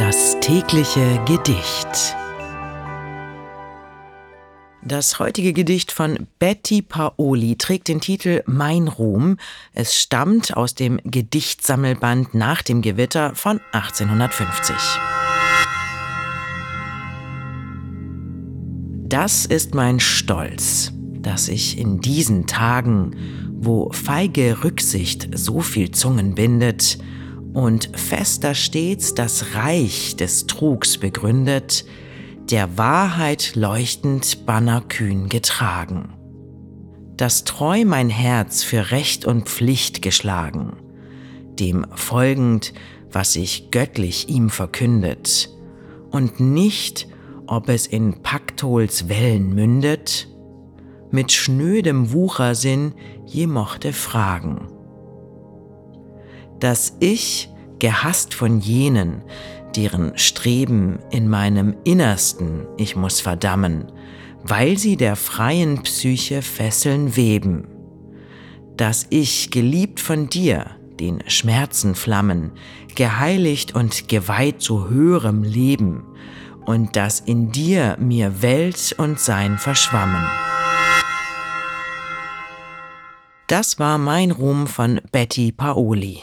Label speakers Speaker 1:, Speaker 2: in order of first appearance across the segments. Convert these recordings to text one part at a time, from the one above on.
Speaker 1: Das tägliche Gedicht. Das heutige Gedicht von Betty Paoli trägt den Titel Mein Ruhm. Es stammt aus dem Gedichtsammelband Nach dem Gewitter von 1850. Das ist mein Stolz, dass ich in diesen Tagen, wo feige Rücksicht so viel Zungen bindet, und fester stets das Reich des Trugs begründet, der Wahrheit leuchtend Banner kühn getragen. Dass treu mein Herz für Recht und Pflicht geschlagen, dem folgend, was ich göttlich ihm verkündet, und nicht, ob es in Paktols Wellen mündet, mit schnödem Wuchersinn je mochte fragen dass ich, gehasst von jenen, deren Streben in meinem Innersten ich muss verdammen, weil sie der freien Psyche Fesseln weben, dass ich, geliebt von dir, den Schmerzenflammen, geheiligt und geweiht zu höherem Leben, und dass in dir mir Welt und Sein verschwammen. Das war mein Ruhm von Betty Paoli.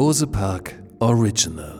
Speaker 2: Bose Park Original